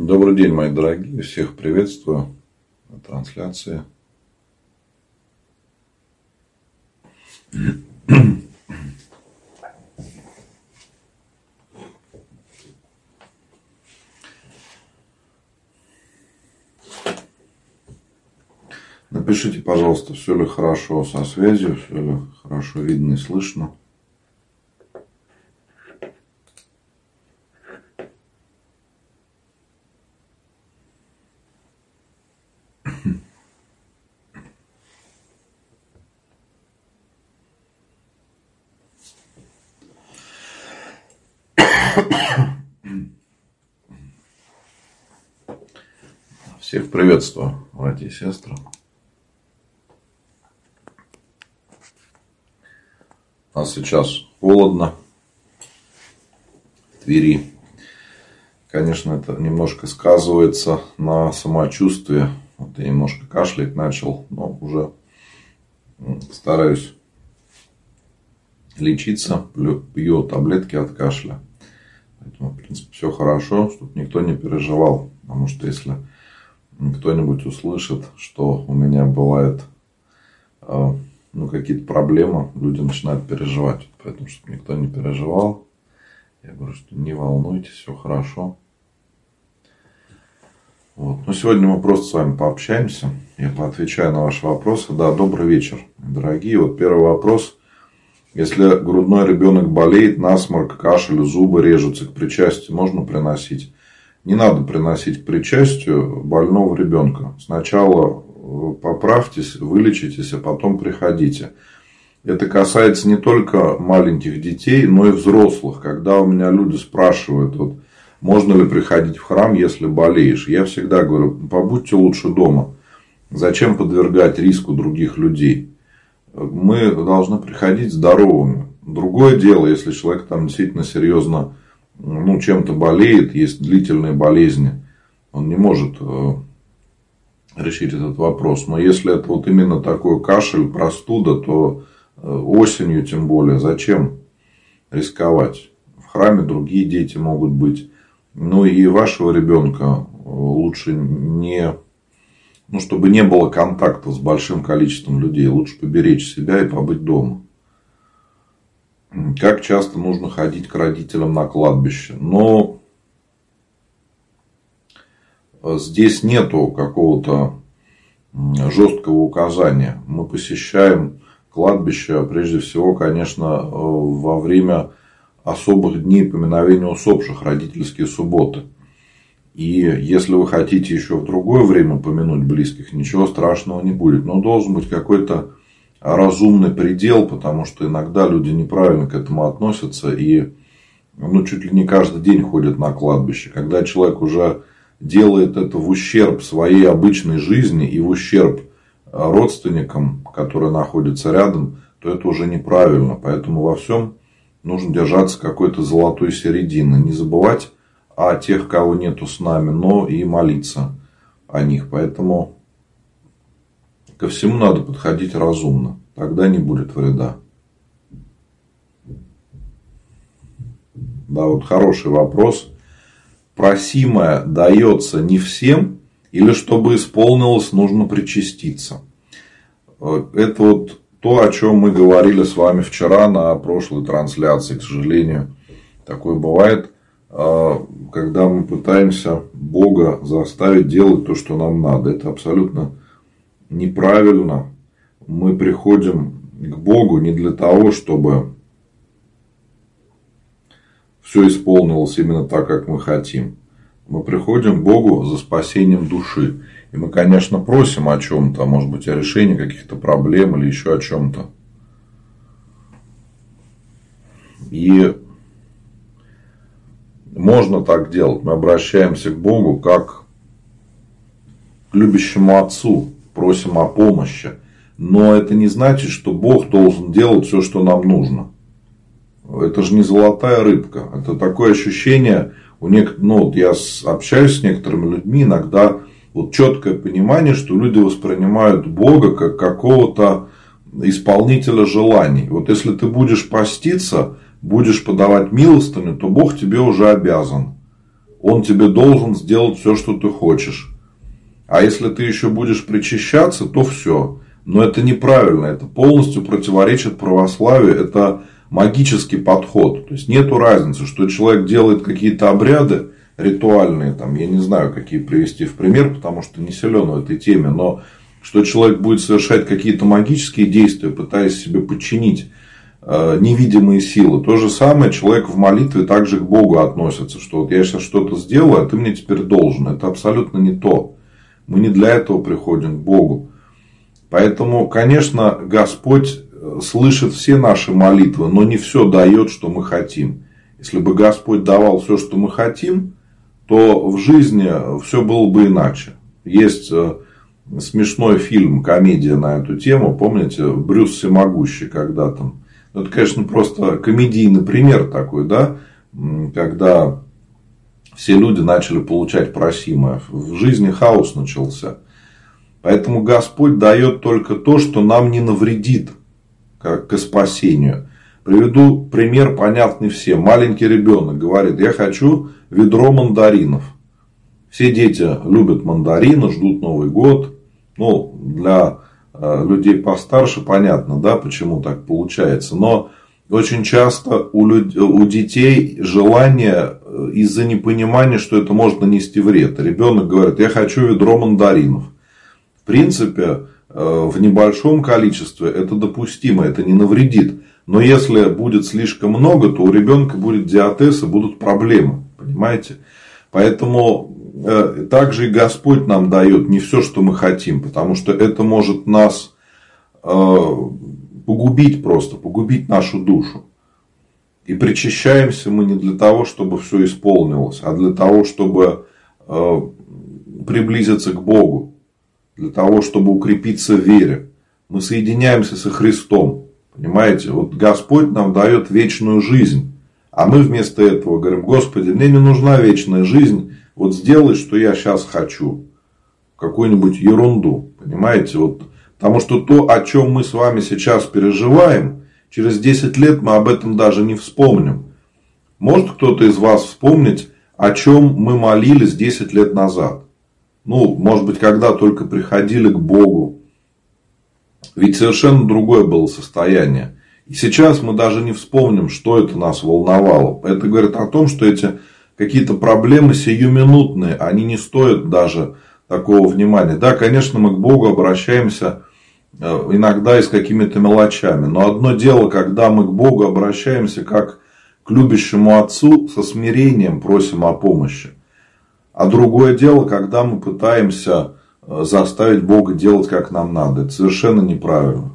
Добрый день, мои дорогие. Всех приветствую на трансляции. Напишите, пожалуйста, все ли хорошо со связью, все ли хорошо видно и слышно. Всех приветствую, братья и сестры. Нас сейчас холодно в Твери. Конечно, это немножко сказывается на самочувствии. Вот я немножко кашлять начал, но уже стараюсь лечиться, пью таблетки от кашля. Поэтому, в принципе, все хорошо, чтобы никто не переживал. Потому что если кто-нибудь услышит, что у меня бывает а, ну, какие-то проблемы, люди начинают переживать. Поэтому, чтобы никто не переживал, я говорю, что не волнуйтесь, все хорошо. Вот. Но сегодня мы просто с вами пообщаемся. Я поотвечаю на ваши вопросы. Да, добрый вечер, дорогие. Вот первый вопрос. Если грудной ребенок болеет, насморк, кашель, зубы режутся, к причастию можно приносить? Не надо приносить причастию больного ребенка. Сначала э, поправьтесь, вылечитесь, а потом приходите. Это касается не только маленьких детей, но и взрослых. Когда у меня люди спрашивают, вот, можно ли приходить в храм, если болеешь, я всегда говорю, побудьте лучше дома. Зачем подвергать риску других людей? Мы должны приходить здоровыми. Другое дело, если человек там действительно серьезно ну, чем-то болеет, есть длительные болезни, он не может э, решить этот вопрос. Но если это вот именно такой кашель, простуда, то э, осенью тем более зачем рисковать? В храме другие дети могут быть. Ну и вашего ребенка э, лучше не, ну, чтобы не было контакта с большим количеством людей, лучше поберечь себя и побыть дома. Как часто нужно ходить к родителям на кладбище? Но здесь нету какого-то жесткого указания. Мы посещаем кладбище, прежде всего, конечно, во время особых дней поминовения усопших, родительские субботы. И если вы хотите еще в другое время помянуть близких, ничего страшного не будет. Но должен быть какой-то разумный предел, потому что иногда люди неправильно к этому относятся и ну, чуть ли не каждый день ходят на кладбище. Когда человек уже делает это в ущерб своей обычной жизни и в ущерб родственникам, которые находятся рядом, то это уже неправильно. Поэтому во всем нужно держаться какой-то золотой середины. Не забывать о тех, кого нету с нами, но и молиться о них. Поэтому Ко всему надо подходить разумно. Тогда не будет вреда. Да, вот хороший вопрос. Просимое дается не всем, или чтобы исполнилось, нужно причаститься. Это вот то, о чем мы говорили с вами вчера на прошлой трансляции. К сожалению, такое бывает, а, когда мы пытаемся Бога заставить делать то, что нам надо. Это абсолютно неправильно. Мы приходим к Богу не для того, чтобы все исполнилось именно так, как мы хотим. Мы приходим к Богу за спасением души. И мы, конечно, просим о чем-то, может быть, о решении каких-то проблем или еще о чем-то. И можно так делать. Мы обращаемся к Богу как к любящему Отцу, просим о помощи. Но это не значит, что Бог должен делать все, что нам нужно. Это же не золотая рыбка. Это такое ощущение, у нек... ну, вот я общаюсь с некоторыми людьми, иногда вот четкое понимание, что люди воспринимают Бога как какого-то исполнителя желаний. Вот если ты будешь поститься, будешь подавать милостыню, то Бог тебе уже обязан. он тебе должен сделать все, что ты хочешь. А если ты еще будешь причащаться, то все. Но это неправильно, это полностью противоречит православию, это магический подход. То есть нету разницы, что человек делает какие-то обряды ритуальные, там, я не знаю, какие привести в пример, потому что не силен в этой теме, но что человек будет совершать какие-то магические действия, пытаясь себе подчинить э, невидимые силы. То же самое человек в молитве также к Богу относится, что вот я сейчас что-то сделаю, а ты мне теперь должен. Это абсолютно не то. Мы не для этого приходим к Богу. Поэтому, конечно, Господь э, слышит все наши молитвы, но не все дает, что мы хотим. Если бы Господь давал все, что мы хотим, то в жизни все было бы иначе. Есть э, смешной фильм, комедия на эту тему, помните, Брюс Всемогущий, когда там. Ну, это, конечно, просто комедийный пример такой, да, когда все люди начали получать просимое. В жизни хаос начался. Поэтому Господь дает только то, что нам не навредит как к спасению. Приведу пример, понятный всем. Маленький ребенок говорит, я хочу ведро мандаринов. Все дети любят мандарины, ждут Новый год. Ну, для э, людей постарше понятно, да, почему так получается. Но очень часто у, людей, у детей желание э, из-за непонимания, что это может нанести вред. Ребенок говорит, я хочу ведро мандаринов принципе, э, в небольшом количестве это допустимо, это не навредит. Но если будет слишком много, то у ребенка будет диатез и будут проблемы. Понимаете? Поэтому э, также и Господь нам дает не все, что мы хотим, потому что это может нас погубить просто, погубить нашу душу. И причащаемся мы не для того, чтобы все исполнилось, а для того, чтобы приблизиться к Богу для того, чтобы укрепиться в вере. Мы соединяемся со Христом. Понимаете? Вот Господь нам дает вечную жизнь. А мы вместо этого говорим, Господи, мне не нужна вечная жизнь. Вот сделай, что я сейчас хочу. Какую-нибудь ерунду. Понимаете? Вот, потому что то, о чем мы с вами сейчас переживаем, через 10 лет мы об этом даже не вспомним. Может кто-то из вас вспомнить, о чем мы молились 10 лет назад? ну, может быть, когда только приходили к Богу. Ведь совершенно другое было состояние. И сейчас мы даже не вспомним, что это нас волновало. Это говорит о том, что эти какие-то проблемы сиюминутные, они не стоят даже такого внимания. Да, конечно, мы к Богу обращаемся иногда и с какими-то мелочами. Но одно дело, когда мы к Богу обращаемся как к любящему Отцу со смирением просим о помощи. А другое дело, когда мы пытаемся э, заставить Бога делать, как нам надо. Это совершенно неправильно.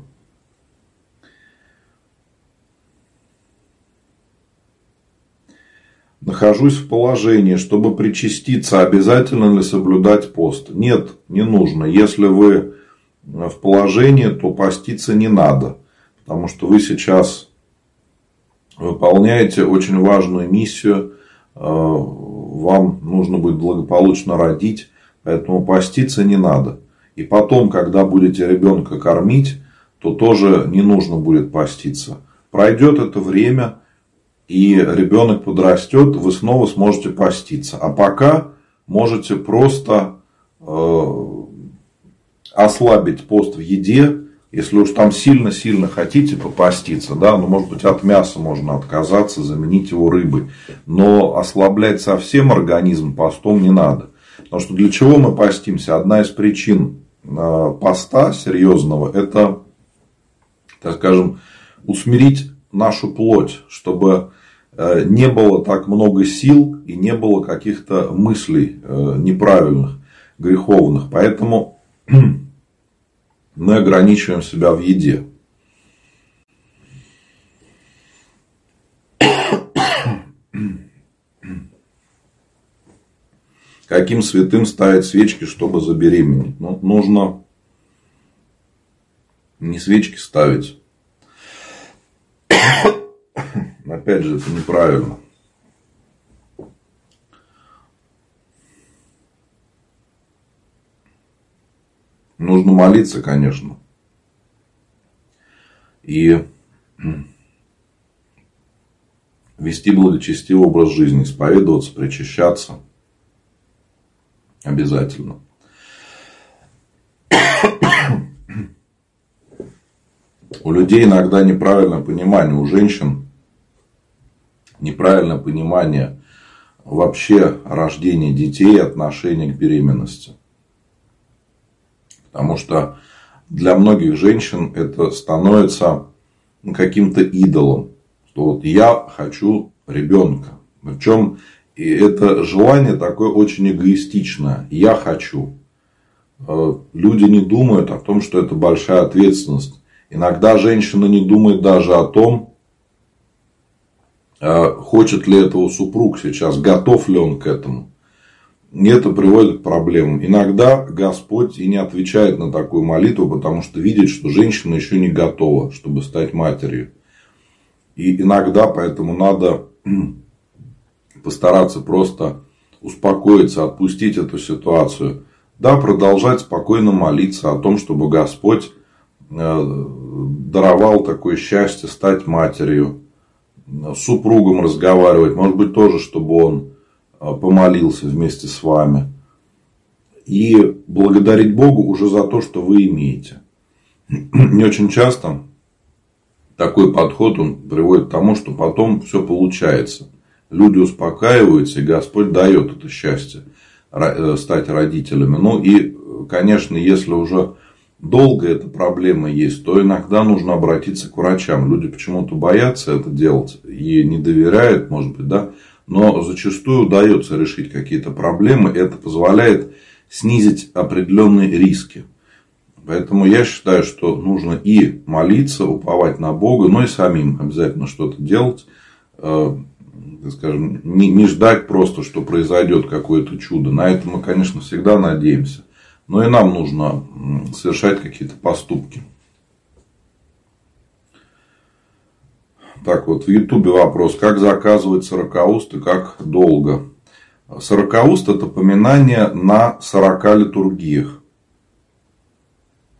Нахожусь в положении, чтобы причаститься, обязательно ли соблюдать пост? Нет, не нужно. Если вы в положении, то поститься не надо. Потому что вы сейчас выполняете очень важную миссию э, вам нужно будет благополучно родить, поэтому поститься не надо. И потом, когда будете ребенка кормить, то тоже не нужно будет поститься. Пройдет это время, и ребенок подрастет, вы снова сможете поститься. А пока можете просто э, ослабить пост в еде, если уж там сильно-сильно хотите попаститься, да, ну, может быть, от мяса можно отказаться, заменить его рыбой. Но ослаблять совсем организм постом не надо. Потому что для чего мы постимся? Одна из причин э, поста серьезного – это, так скажем, усмирить нашу плоть, чтобы э, не было так много сил и не было каких-то мыслей э, неправильных, греховных. Поэтому мы ограничиваем себя в еде. Каким святым ставить свечки, чтобы забеременеть? Ну, нужно не свечки ставить. Опять же, это неправильно. Нужно молиться, конечно. И вести благочестивый образ жизни, исповедоваться, причащаться – Обязательно. У людей иногда неправильное понимание, у женщин неправильное понимание вообще рождения детей и отношения к беременности. Потому что для многих женщин это становится каким-то идолом. Что вот я хочу ребенка. Причем это желание такое очень эгоистичное. Я хочу. Э, люди не думают о том, что это большая ответственность. Иногда женщина не думает даже о том, э, хочет ли этого супруг сейчас, готов ли он к этому. Это приводит к проблемам. Иногда Господь и не отвечает на такую молитву, потому что видит, что женщина еще не готова, чтобы стать матерью. И иногда поэтому надо постараться просто успокоиться, отпустить эту ситуацию. Да, продолжать спокойно молиться о том, чтобы Господь э, даровал такое счастье стать матерью, с супругом разговаривать, может быть, тоже, чтобы он э, помолился вместе с вами. И благодарить Богу уже за то, что вы имеете. Не очень часто такой подход он приводит к тому, что потом все получается люди успокаиваются, и Господь дает это счастье э, стать родителями. Ну и, конечно, если уже долго эта проблема есть, то иногда нужно обратиться к врачам. Люди почему-то боятся это делать и не доверяют, может быть, да. Но зачастую удается решить какие-то проблемы. Это позволяет снизить определенные риски. Поэтому я считаю, что нужно и молиться, уповать на Бога, но и самим обязательно что-то делать э, скажем, не, не ждать просто, что произойдет какое-то чудо. На это мы, конечно, всегда надеемся. Но и нам нужно совершать какие-то поступки. Так, вот в Ютубе вопрос. Как заказывать сорокауст и как долго? Сорокауст – это поминание на 40 литургиях.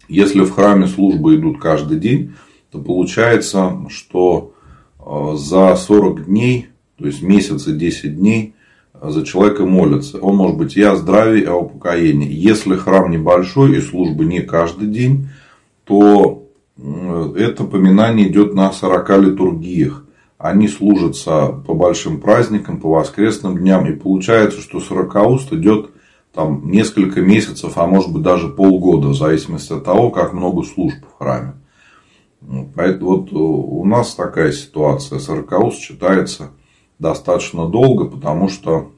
Если в храме службы идут каждый день, то получается, что э, за 40 дней то есть месяц и 10 дней за человека молятся. Он может быть и о здравии, и о упокоении. Если храм небольшой и службы не каждый день, то это поминание идет на 40 литургиях. Они служатся по большим праздникам, по воскресным дням. И получается, что 40 уст идет там несколько месяцев, а может быть даже полгода, в зависимости от того, как много служб в храме. Поэтому вот у нас такая ситуация. 40 уст считается достаточно долго, потому что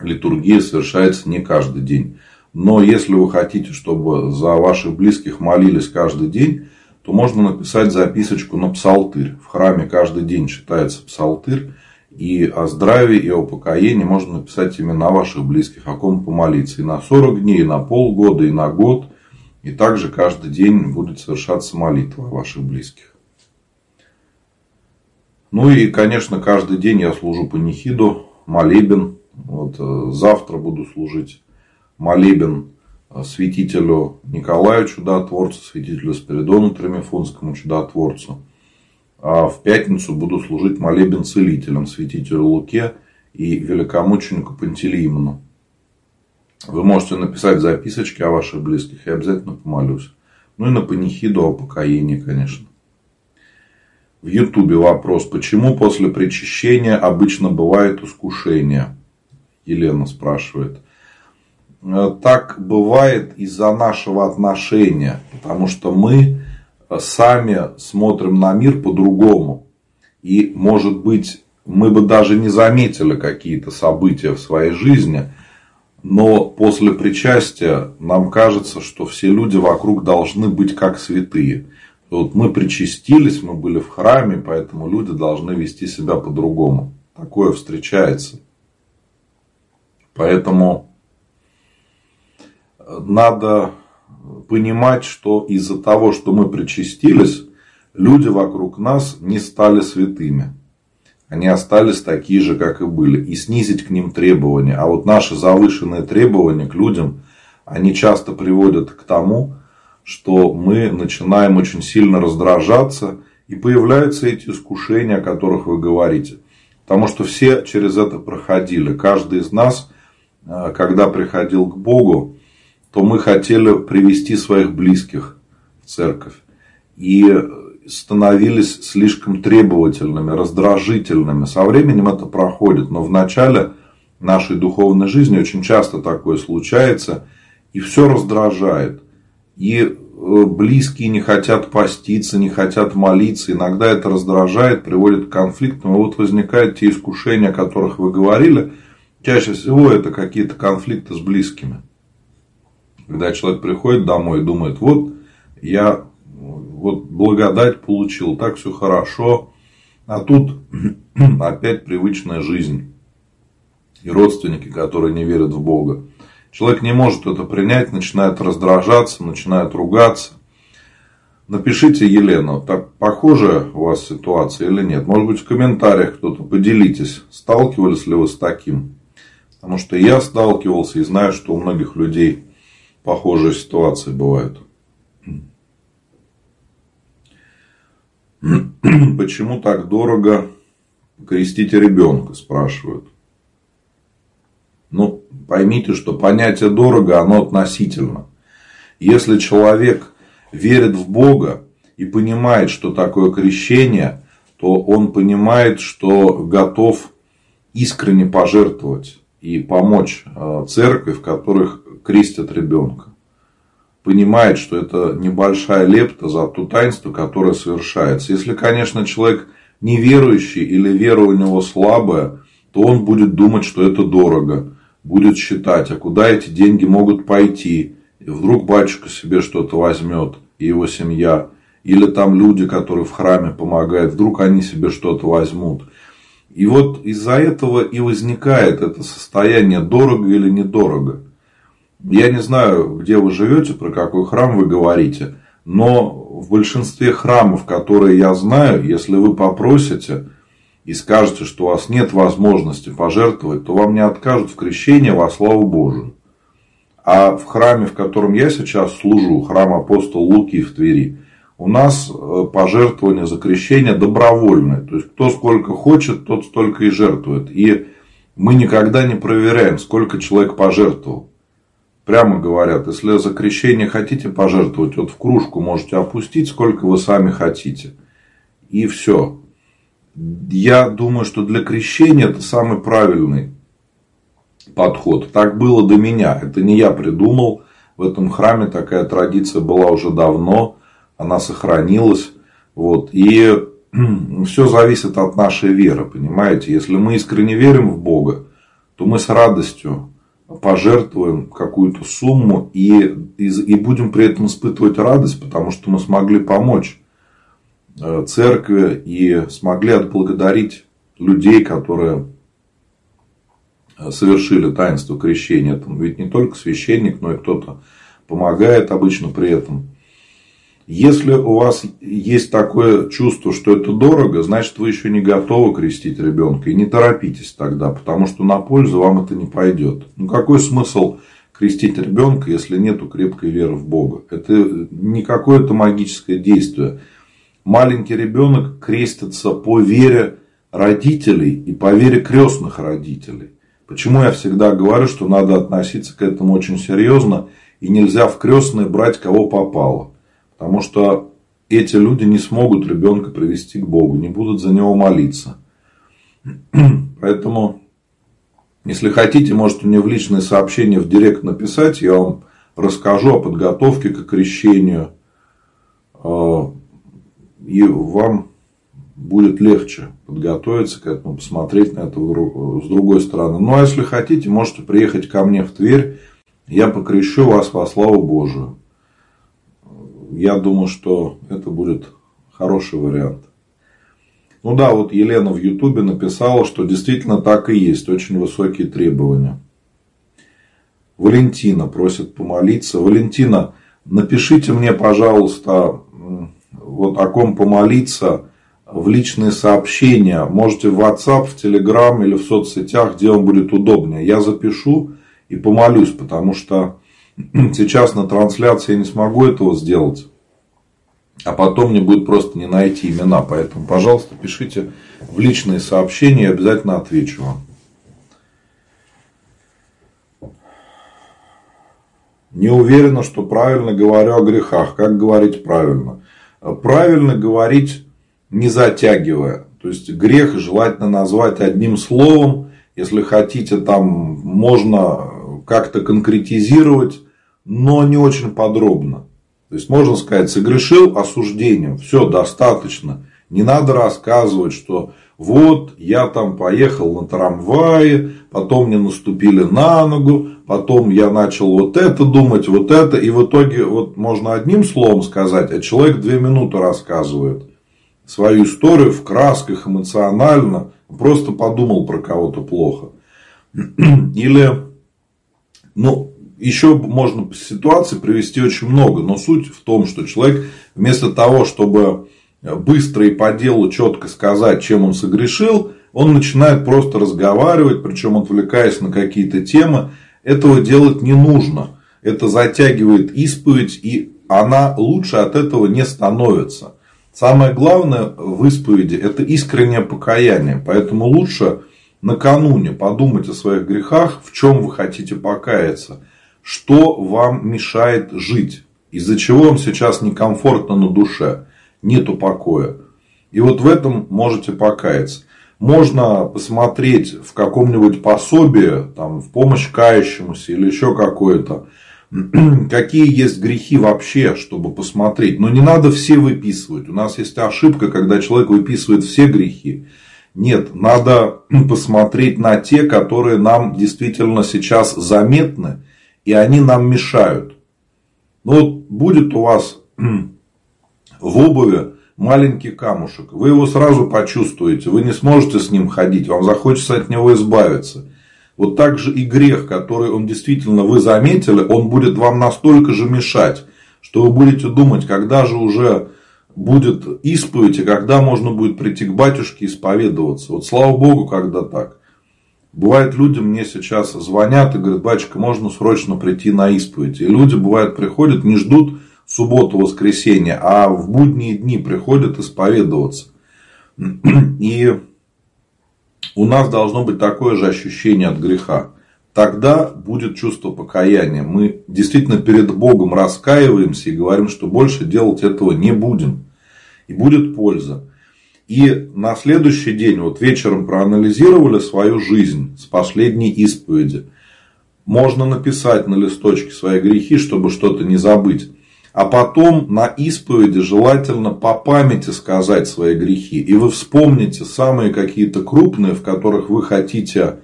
литургия совершается не каждый день. Но если вы хотите, чтобы за ваших близких молились каждый день, то можно написать записочку на псалтырь. В храме каждый день читается псалтырь. И о здравии, и о покоении можно написать имена ваших близких, о ком помолиться. И на 40 дней, и на полгода, и на год. И также каждый день будет совершаться молитва о ваших близких. Ну и, конечно, каждый день я служу панихиду, молебен. Вот, э, завтра буду служить молебен э, святителю Николаю Чудотворцу, святителю Спиридону Тремифонскому Чудотворцу. А в пятницу буду служить молебен целителям, святителю Луке и великомученику Пантелеймону. Вы можете написать записочки о ваших близких, я обязательно помолюсь. Ну и на панихиду о покоении, конечно. В Ютубе вопрос, почему после причащения обычно бывает искушение? Елена спрашивает. Э, так бывает из-за нашего отношения, потому что мы сами смотрим на мир по-другому. И, может быть, мы бы даже не заметили какие-то события в своей жизни, но после причастия нам кажется, что все люди вокруг должны быть как святые. Вот мы причастились, мы были в храме, поэтому люди должны вести себя по-другому. Такое встречается. Поэтому надо понимать, что из-за того, что мы причастились, люди вокруг нас не стали святыми. Они остались такие же, как и были. И снизить к ним требования. А вот наши завышенные требования к людям, они часто приводят к тому, что мы начинаем очень сильно раздражаться, и появляются эти искушения, о которых вы говорите. Потому что все через это проходили. Каждый из нас э, когда приходил к Богу, то мы хотели привести своих близких в церковь. И становились слишком требовательными, раздражительными. Со временем это проходит, но в начале нашей духовной жизни очень часто такое случается, и все раздражает. И э, близкие не хотят поститься, не хотят молиться. Иногда это раздражает, приводит к конфликтам. И вот возникают те искушения, о которых вы говорили. Чаще всего это какие-то конфликты с близкими. Когда человек приходит домой и думает, вот я вот благодать получил, так все хорошо. А тут опять привычная жизнь. И родственники, которые не верят в Бога. Человек не может это принять, начинает раздражаться, начинает ругаться. Напишите, Елена, так похожая у вас ситуация или нет? Может быть, в комментариях кто-то поделитесь, сталкивались ли вы с таким? Потому что я сталкивался и знаю, что у многих людей похожие ситуации бывают. Почему так дорого крестить ребенка, спрашивают. Ну, поймите, что понятие дорого, оно относительно. Если человек верит в Бога и понимает, что такое крещение, то он понимает, что готов искренне пожертвовать и помочь э, церкви, в которых крестят ребенка понимает, что это небольшая лепта за то таинство, которое совершается. Если, конечно, человек неверующий или вера у него слабая, то он будет думать, что это дорого, будет считать, а куда эти деньги могут пойти. И вдруг батюшка себе что-то возьмет, и его семья, или там люди, которые в храме помогают, вдруг они себе что-то возьмут. И вот из-за этого и возникает это состояние дорого или недорого. Я не знаю, где вы живете, про какой храм вы говорите, но в большинстве храмов, которые я знаю, если вы попросите и скажете, что у вас нет возможности пожертвовать, то вам не откажут в крещении во славу Божию. А в храме, в котором я сейчас служу, храм апостола Луки в Твери, у нас э, пожертвование за крещение добровольное. То есть, кто сколько хочет, тот столько и жертвует. И мы никогда не проверяем, сколько человек пожертвовал. Прямо говорят, если за крещение хотите пожертвовать, вот в кружку можете опустить, сколько вы сами хотите. И все. Я думаю, что для крещения это самый правильный подход. Так было до меня. Это не я придумал. В этом храме такая традиция была уже давно. Она сохранилась. Вот. И все зависит от нашей веры, понимаете? Если мы искренне верим в Бога, то мы с радостью пожертвуем какую-то сумму и, и, и будем при этом испытывать радость, потому что мы смогли помочь э, церкви и смогли отблагодарить людей, которые э, совершили таинство крещения. Там ведь не только священник, но и кто-то помогает обычно при этом. Если у вас есть такое чувство, что это дорого, значит вы еще не готовы крестить ребенка. И не торопитесь тогда, потому что на пользу вам это не пойдет. Ну какой смысл крестить ребенка, если нету крепкой веры в Бога? Это не какое-то магическое действие. Маленький ребенок крестится по вере родителей и по вере крестных родителей. Почему я всегда говорю, что надо относиться к этому очень серьезно и нельзя в крестные брать кого попало. Потому что эти люди не смогут ребенка привести к Богу, не будут за него молиться. Поэтому, если хотите, можете мне в личные сообщения в директ написать, я вам расскажу о подготовке к крещению. А, и вам будет легче подготовиться к этому, посмотреть на это с другой стороны. Ну, а если хотите, можете приехать ко мне в Тверь, я покрещу вас во славу Божию я думаю, что это будет хороший вариант. Ну да, вот Елена в Ютубе написала, что действительно так и есть, очень высокие требования. Валентина просит помолиться. Валентина, напишите мне, пожалуйста, вот о ком помолиться в личные сообщения. Можете в WhatsApp, в Telegram или в соцсетях, где вам будет удобнее. Я запишу и помолюсь, потому что сейчас на трансляции я не смогу этого сделать. А потом мне будет просто не найти имена. Поэтому, пожалуйста, пишите в личные сообщения, я обязательно отвечу вам. Не уверена, что правильно говорю о грехах. Как говорить правильно? Правильно говорить, не затягивая. То есть грех желательно назвать одним словом. Если хотите, там можно как-то конкретизировать, но не очень подробно. То есть можно сказать, согрешил осуждением, все достаточно. Не надо рассказывать, что вот я там поехал на трамвае, потом мне наступили на ногу, потом я начал вот это думать, вот это, и в итоге вот можно одним словом сказать, а человек две минуты рассказывает свою историю в красках, эмоционально, просто подумал про кого-то плохо. Или, ну, еще можно ситуации привести очень много, но суть в том, что человек вместо того, чтобы быстро и по делу четко сказать, чем он согрешил, он начинает просто разговаривать, причем отвлекаясь на какие-то темы. Этого делать не нужно. Это затягивает исповедь, и она лучше от этого не становится. Самое главное в исповеди – это искреннее покаяние. Поэтому лучше накануне подумать о своих грехах, в чем вы хотите покаяться, что вам мешает жить, из-за чего вам сейчас некомфортно на душе, нету покоя. И вот в этом можете покаяться. Можно посмотреть в каком-нибудь пособии, там, в помощь кающемуся или еще какое-то, какие есть грехи вообще, чтобы посмотреть. Но не надо все выписывать. У нас есть ошибка, когда человек выписывает все грехи. Нет, надо посмотреть на те, которые нам действительно сейчас заметны, и они нам мешают. Ну вот будет у вас в обуви маленький камушек. Вы его сразу почувствуете. Вы не сможете с ним ходить. Вам захочется от него избавиться. Вот так же и грех, который он действительно вы заметили, он будет вам настолько же мешать, что вы будете думать, когда же уже будет исповедь, и когда можно будет прийти к батюшке исповедоваться. Вот слава Богу, когда так. Бывает, люди мне сейчас звонят и говорят, батюшка, можно срочно прийти на исповедь. И люди, бывает, приходят, не ждут субботу, воскресенье, а в будние дни приходят исповедоваться. И у нас должно быть такое же ощущение от греха. Тогда будет чувство покаяния. Мы действительно перед Богом раскаиваемся и говорим, что больше делать этого не будем. И будет польза. И на следующий день, вот вечером проанализировали свою жизнь с последней исповеди. Можно написать на листочке свои грехи, чтобы что-то не забыть. А потом на исповеди желательно по памяти сказать свои грехи. И вы вспомните самые какие-то крупные, в которых вы хотите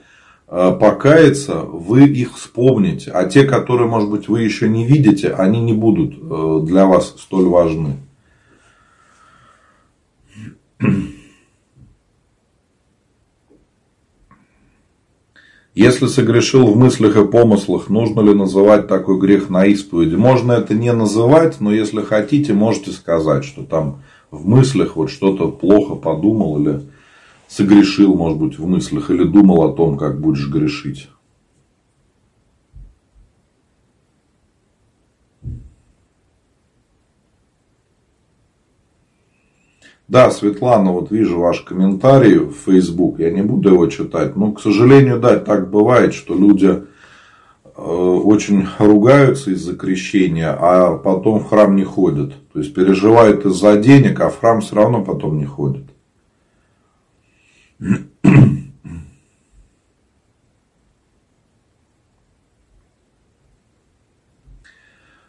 э, покаяться, вы их вспомните. А те, которые, может быть, вы еще не видите, они не будут э, для вас столь важны. Если согрешил в мыслях и помыслах, нужно ли называть такой грех на исповеди? Можно это не называть, но если хотите, можете сказать, что там в мыслях вот что-то плохо подумал или согрешил, может быть, в мыслях, или думал о том, как будешь грешить. Да, Светлана, вот вижу ваш комментарий в Facebook, я не буду его читать. Но, к сожалению, да, так бывает, что люди э, очень ругаются из-за крещения, а потом в храм не ходят. То есть переживают из-за денег, а в храм все равно потом не ходят.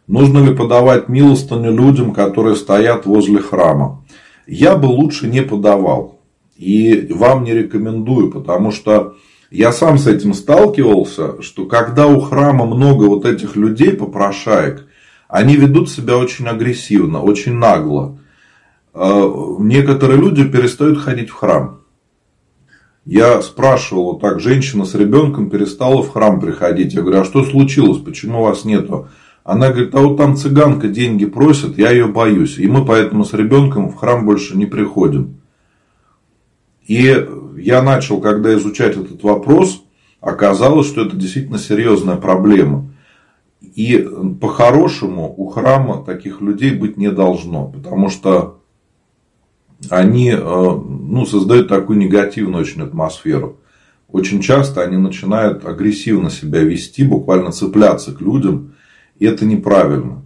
Нужно ли подавать милостыню людям, которые стоят возле храма? Я бы лучше не подавал. И вам не рекомендую, потому что я сам с этим сталкивался, что когда у храма много вот этих людей, попрошаек, они ведут себя очень агрессивно, очень нагло. А, некоторые люди перестают ходить в храм. Я спрашивал, вот так женщина с ребенком перестала в храм приходить. Я говорю, а что случилось, почему вас нету? Она говорит, а вот там цыганка деньги просит, я ее боюсь. И мы поэтому с ребенком в храм больше не приходим. И я начал, когда изучать этот вопрос, оказалось, что это действительно серьезная проблема. И по-хорошему у храма таких людей быть не должно, потому что они э, ну, создают такую негативную очень атмосферу. Очень часто они начинают агрессивно себя вести, буквально цепляться к людям И это неправильно.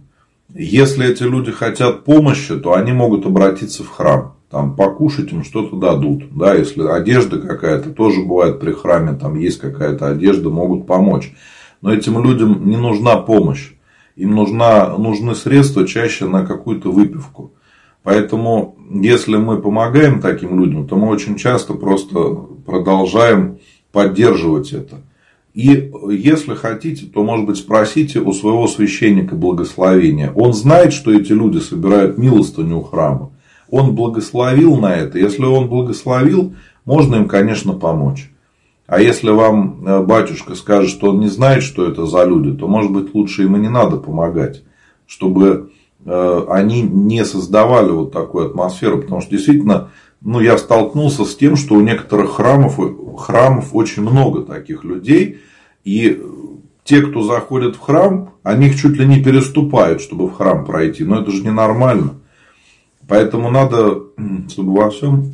Если эти люди хотят помощи, то они могут обратиться в храм. Там покушать им что-то дадут. Да, если одежда какая-то, тоже бывает при храме, там есть какая-то одежда, могут помочь. Но этим людям не нужна помощь. Им нужна, нужны средства чаще на какую-то выпивку. Поэтому, если мы помогаем таким людям, то мы очень часто просто продолжаем поддерживать это. И если хотите, то, может быть, спросите у своего священника благословения. Он знает, что эти люди собирают милостыню у храма. Он благословил на это. Если он благословил, можно им, конечно, помочь. А если вам э, батюшка скажет, что он не знает, что это за люди, то, может быть, лучше им и не надо помогать, чтобы э, они не создавали вот такую атмосферу. Потому что действительно, ну, я столкнулся с тем, что у некоторых храмов, храмов очень много таких людей. И те, кто заходит в храм, они их чуть ли не переступают, чтобы в храм пройти. Но это же ненормально. Поэтому надо, чтобы во всем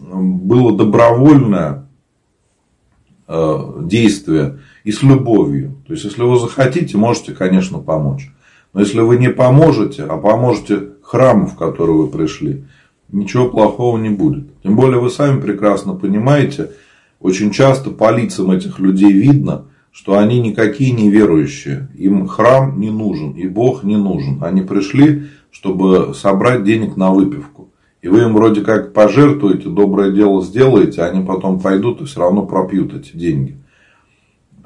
было добровольное Э, действия и с любовью. То есть, если вы захотите, можете, конечно, помочь. Но если вы не поможете, а поможете храму, в который вы пришли, ничего плохого не будет. Тем более, вы сами прекрасно понимаете, очень часто по лицам этих людей видно, что они никакие не верующие. Им храм не нужен, и Бог не нужен. Они пришли, чтобы собрать денег на выпивку. И вы им вроде как пожертвуете, доброе дело сделаете, а они потом пойдут и все равно пропьют эти деньги.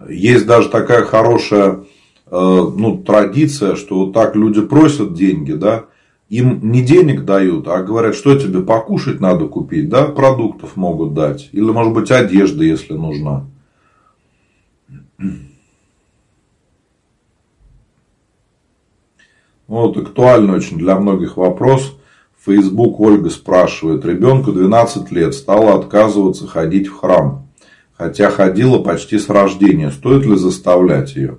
Есть даже такая хорошая э, ну, традиция, что вот так люди просят деньги, да, им не денег дают, а говорят, что тебе покушать надо купить, да, продуктов могут дать. Или, может быть, одежда, если нужна. Вот актуальный очень для многих вопрос. Facebook Ольга спрашивает. Ребенку 12 лет стала отказываться ходить в храм. Хотя ходила почти с рождения. Стоит ли заставлять ее?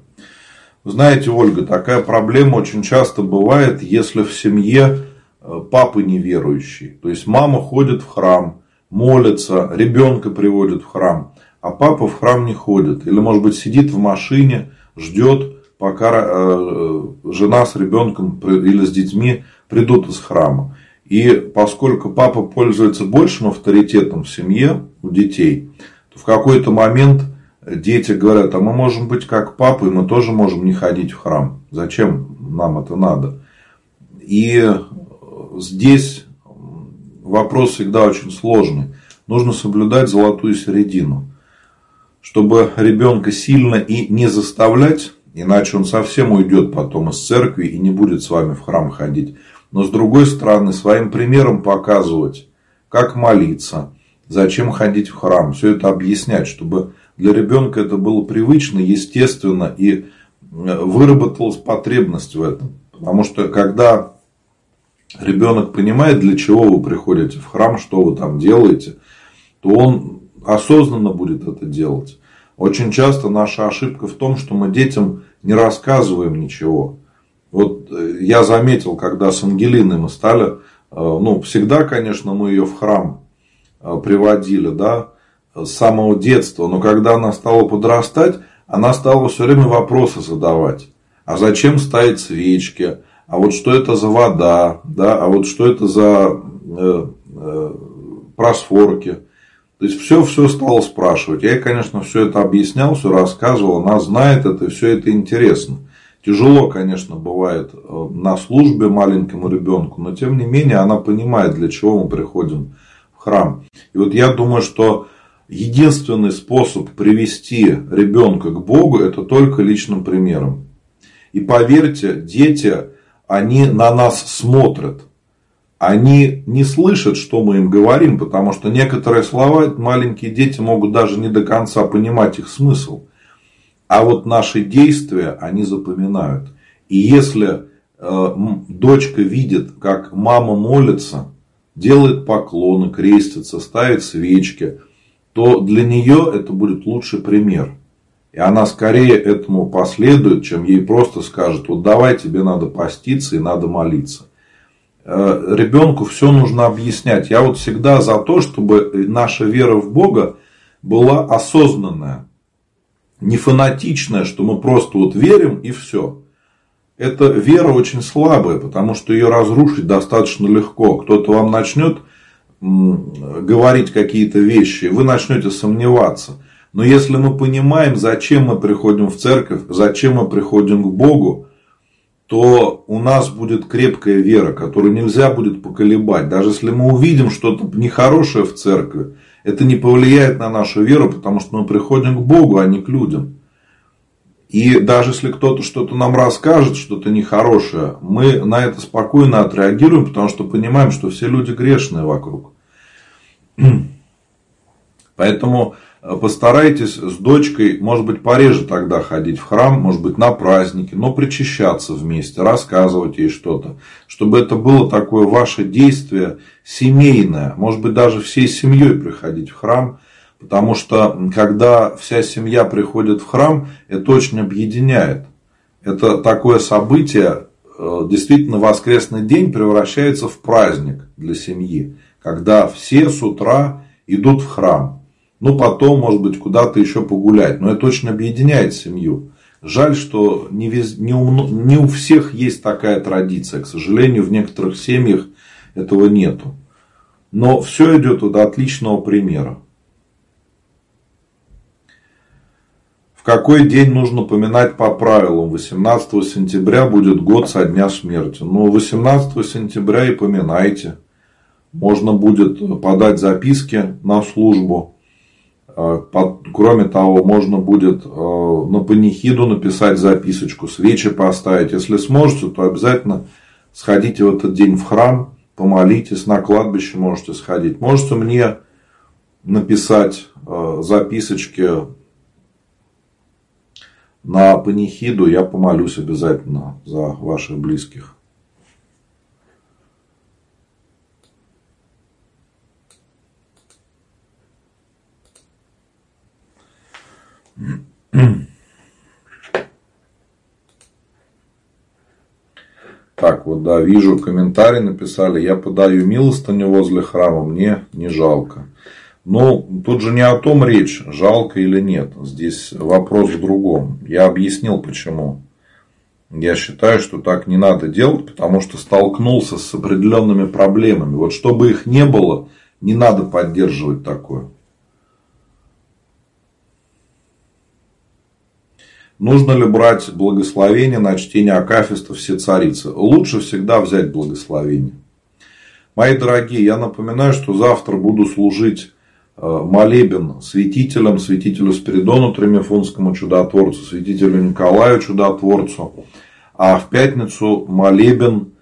Знаете, Ольга, такая проблема очень часто бывает, если в семье э, папа неверующий. То есть мама ходит в храм, молится, ребенка приводит в храм, а папа в храм не ходит. Или, может быть, сидит в машине, ждет, пока э, э, жена с ребенком или с детьми придут из храма. И поскольку папа пользуется большим авторитетом в семье у детей, то в какой-то момент дети говорят, а мы можем быть как папа, и мы тоже можем не ходить в храм. Зачем нам это надо? И здесь вопрос всегда очень сложный. Нужно соблюдать золотую середину. Чтобы ребенка сильно и не заставлять, иначе он совсем уйдет потом из церкви и не будет с вами в храм ходить но с другой стороны своим примером показывать, как молиться, зачем ходить в храм, все это объяснять, чтобы для ребенка это было привычно, естественно и э, выработалась потребность в этом. Потому что когда ребенок понимает, для чего вы приходите в храм, что вы там делаете, то он осознанно будет это делать. Очень часто наша ошибка в том, что мы детям не рассказываем ничего. Вот э, я заметил, когда с Ангелиной мы стали, э, ну, всегда, конечно, мы ее в храм приводили, да, с самого детства, но когда она стала подрастать, она стала все время вопросы задавать. А зачем ставить свечки? А вот что это за вода? Да? А вот что это за э, э, просфорки? То есть все, все стала спрашивать. Я конечно, все это объяснял, все рассказывал. Она знает это, все это интересно. Тяжело, конечно, бывает э, на службе маленькому ребенку, но тем не менее она понимает, для чего мы приходим в храм. И вот я думаю, что единственный способ привести ребенка к Богу, это только личным примером. И поверьте, дети, они на нас смотрят. Они не слышат, что мы им говорим, потому что некоторые слова маленькие дети могут даже не до конца понимать их смысл. А вот наши действия они запоминают. И если э, дочка видит, как мама молится, делает поклоны, крестится, ставит свечки, то для нее это будет лучший пример. И она скорее этому последует, чем ей просто скажет, вот давай тебе надо поститься и надо молиться. Э, ребенку все нужно объяснять. Я вот всегда за то, чтобы наша вера в Бога была осознанная не фанатичное, что мы просто вот верим и все. эта вера очень слабая, потому что ее разрушить достаточно легко. Кто-то вам начнет говорить какие-то вещи, вы начнете сомневаться. Но если мы понимаем, зачем мы приходим в церковь, зачем мы приходим к Богу, то у нас будет крепкая вера, которую нельзя будет поколебать. Даже если мы увидим что-то нехорошее в церкви, это не повлияет на нашу веру, потому что мы приходим к Богу, а не к людям. И даже если кто-то что-то нам расскажет, что-то нехорошее, мы на это спокойно отреагируем, потому что понимаем, что все люди грешные вокруг. Поэтому Э, постарайтесь с дочкой, может быть, пореже тогда ходить в храм, может быть, на праздники, но причащаться вместе, рассказывать ей что-то, чтобы это было такое ваше действие семейное, может быть, даже всей семьей приходить в храм, потому что когда вся семья приходит в храм, это очень объединяет. Это такое событие, э, действительно, воскресный день превращается в праздник для семьи, когда все с утра идут в храм. Ну, потом, может быть, куда-то еще погулять. Но это очень объединяет семью. Жаль, что не, вез... не, у... не у всех есть такая традиция. К сожалению, в некоторых семьях этого нету. Но все идет от отличного примера. Какой день нужно поминать по правилам? 18 сентября будет год со дня смерти. Ну, 18 сентября и поминайте. Можно будет подать записки на службу а, кроме того, можно будет а, на панихиду написать записочку, свечи поставить. Если сможете, то обязательно сходите в этот день в храм, помолитесь, на кладбище можете сходить. Можете мне написать а, записочки на панихиду, я помолюсь обязательно за ваших близких. Так, вот да, вижу комментарий написали, я подаю милостыню возле храма, мне не жалко. Ну, тут же не о том речь, жалко или нет. Здесь вопрос в другом. Я объяснил почему. Я считаю, что так не надо делать, потому что столкнулся с определенными проблемами. Вот чтобы их не было, не надо поддерживать такое. Нужно ли брать благословение на чтение Акафиста все царицы? Лучше всегда взять благословение. Мои дорогие, я напоминаю, что завтра буду служить молебен святителям, святителю Спиридону Тремифунскому чудотворцу, святителю Николаю чудотворцу, а в пятницу молебен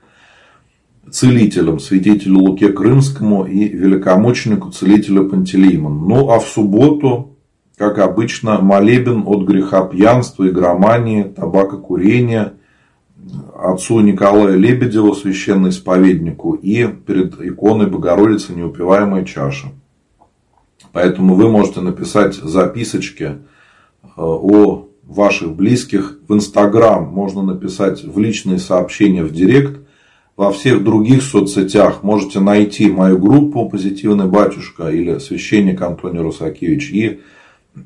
целителям, святителю Луке Крымскому и великомученику целителю Пантелеймону. Ну, а в субботу как обычно, молебен от греха пьянства, игромании, табакокурения отцу Николаю Лебедеву, священноисповеднику, и перед иконой Богородицы неупиваемая чаша. Поэтому вы можете написать записочки э, о ваших близких в Инстаграм, можно написать в личные сообщения в Директ. Во всех других соцсетях можете найти мою группу «Позитивный батюшка» или «Священник Антоний Русакевич» и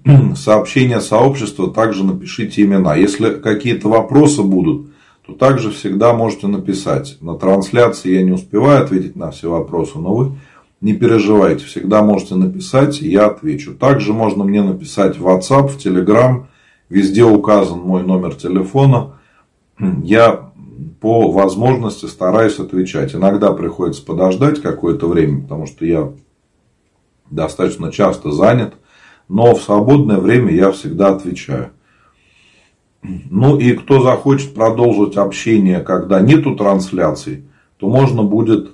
сообщения сообщества, также напишите имена. Если какие-то вопросы будут, то также всегда можете написать. На трансляции я не успеваю ответить на все вопросы, но вы не переживайте, всегда можете написать, я отвечу. Также можно мне написать в WhatsApp, в Telegram, везде указан мой номер телефона. Я по возможности стараюсь отвечать. Иногда приходится подождать какое-то время, потому что я достаточно часто занят но в свободное время я всегда отвечаю. Ну и кто захочет продолжить общение, когда нету трансляций, то можно будет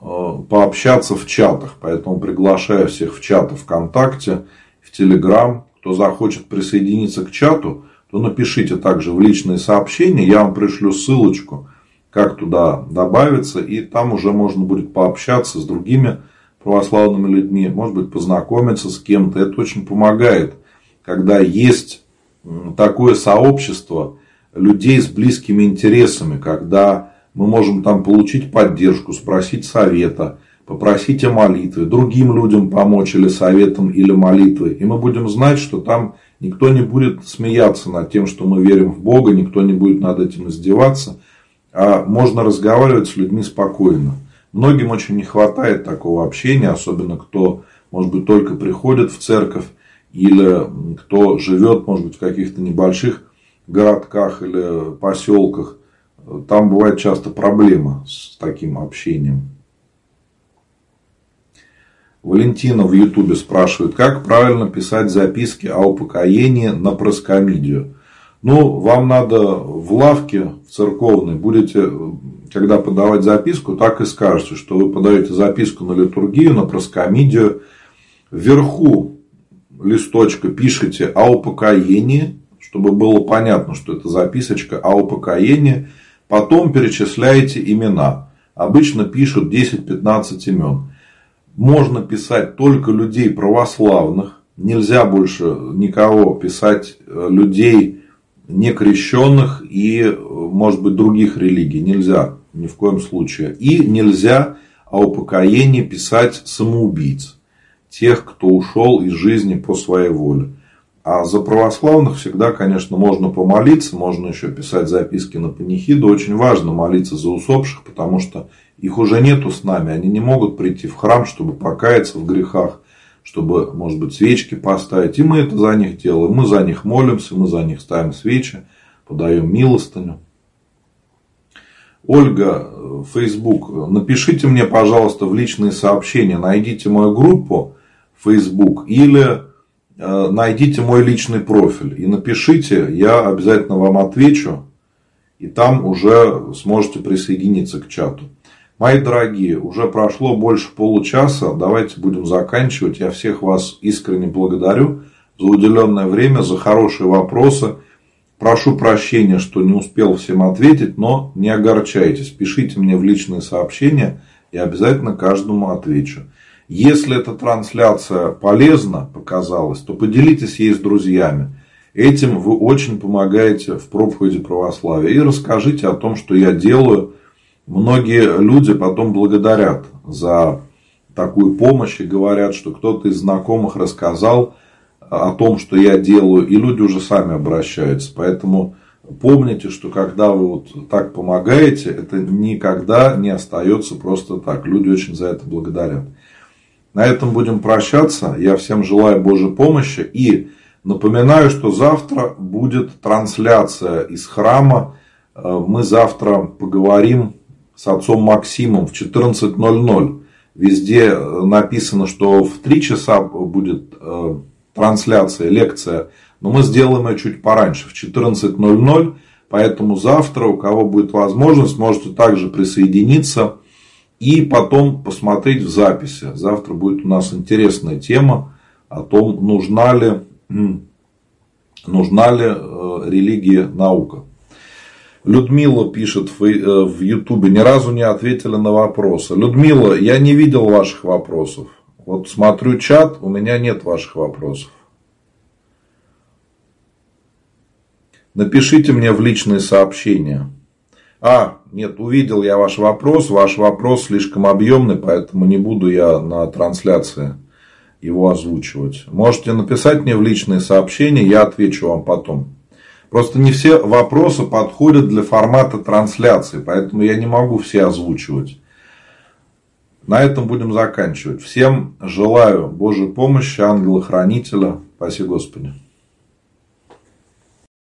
пообщаться в чатах. Поэтому приглашаю всех в чаты ВКонтакте, в Телеграм. Кто захочет присоединиться к чату, то напишите также в личные сообщения. Я вам пришлю ссылочку, как туда добавиться. И там уже можно будет пообщаться с другими православными людьми, может быть, познакомиться с кем-то. Это очень помогает, когда есть такое сообщество людей с близкими интересами, когда мы можем там получить поддержку, спросить совета, попросить о молитве, другим людям помочь или советом, или молитвой. И мы будем знать, что там Никто не будет смеяться над тем, что мы верим в Бога, никто не будет над этим издеваться. А можно разговаривать с людьми спокойно. Многим очень не хватает такого общения, особенно кто, может быть, только приходит в церковь или кто живет, может быть, в каких-то небольших городках или поселках. Там бывает часто проблема с таким общением. Валентина в Ютубе спрашивает, как правильно писать записки о упокоении на проскомидию. Ну, вам надо в лавке, в церковной, будете, когда подавать записку, так и скажете, что вы подаете записку на литургию, на проскомидию. Вверху листочка пишите о упокоении, чтобы было понятно, что это записочка о упокоении. Потом перечисляете имена. Обычно пишут 10-15 имен можно писать только людей православных, нельзя больше никого писать э, людей некрещенных и, может быть, других религий. Нельзя ни в коем случае. И нельзя о упокоении писать самоубийц. Тех, кто ушел из жизни по своей воле. А за православных всегда, конечно, можно помолиться, можно еще писать записки на панихиду. Очень важно молиться за усопших, потому что их уже нету с нами, они не могут прийти в храм, чтобы покаяться в грехах, чтобы, может быть, свечки поставить. И мы это за них делаем. Мы за них молимся, мы за них ставим свечи, подаем милостыню. Ольга, Facebook, напишите мне, пожалуйста, в личные сообщения, найдите мою группу Facebook или э, найдите мой личный профиль и напишите, я обязательно вам отвечу, и там уже сможете присоединиться к чату. Мои дорогие, уже прошло больше получаса. Давайте будем заканчивать. Я всех вас искренне благодарю за уделенное время, за хорошие вопросы. Прошу прощения, что не успел всем ответить, но не огорчайтесь. Пишите мне в личные сообщения, и обязательно каждому отвечу. Если эта трансляция полезна показалась, то поделитесь ей с друзьями. Этим вы очень помогаете в проповеди православия. И расскажите о том, что я делаю – Многие люди потом благодарят за такую помощь и говорят, что кто-то из знакомых рассказал о том, что я делаю, и люди уже сами обращаются. Поэтому помните, что когда вы вот так помогаете, это никогда не остается просто так. Люди очень за это благодарят. На этом будем прощаться. Я всем желаю Божьей помощи и напоминаю, что завтра будет трансляция из храма. Мы завтра поговорим с отцом Максимом в 14.00. Везде э, написано, что в 3 часа будет э, трансляция, лекция. Но мы сделаем ее чуть пораньше, в 14.00. Поэтому завтра, у кого будет возможность, можете также присоединиться и потом посмотреть в записи. Завтра будет у нас интересная тема о том, нужна ли, нужна ли э, религия наука. Людмила пишет в э, Ютубе, ни разу не ответили на вопросы. Людмила, я не видел ваших вопросов. Вот смотрю чат, у меня нет ваших вопросов. Напишите мне в личные сообщения. А, нет, увидел я ваш вопрос. Ваш вопрос слишком объемный, поэтому не буду я на трансляции его озвучивать. Можете написать мне в личные сообщения, я отвечу вам потом. Просто не все вопросы подходят для формата трансляции, поэтому я не могу все озвучивать. На этом будем заканчивать. Всем желаю Божьей помощи, ангела-хранителя. Спасибо Господи.